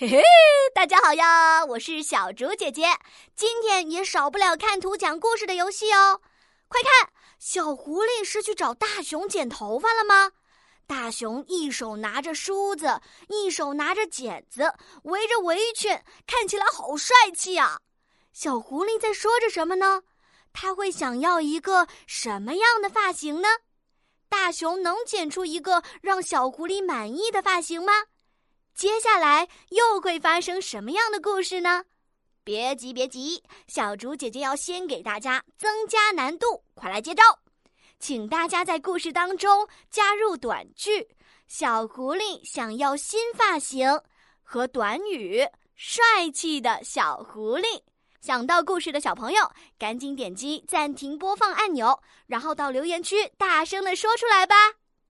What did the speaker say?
嘿嘿，大家好呀！我是小竹姐姐，今天也少不了看图讲故事的游戏哦。快看，小狐狸是去找大熊剪头发了吗？大熊一手拿着梳子，一手拿着剪子，围着围裙，看起来好帅气啊！小狐狸在说着什么呢？他会想要一个什么样的发型呢？大熊能剪出一个让小狐狸满意的发型吗？接下来又会发生什么样的故事呢？别急，别急，小竹姐姐要先给大家增加难度，快来接招！请大家在故事当中加入短句“小狐狸想要新发型”和短语“帅气的小狐狸”。想到故事的小朋友，赶紧点击暂停播放按钮，然后到留言区大声的说出来吧。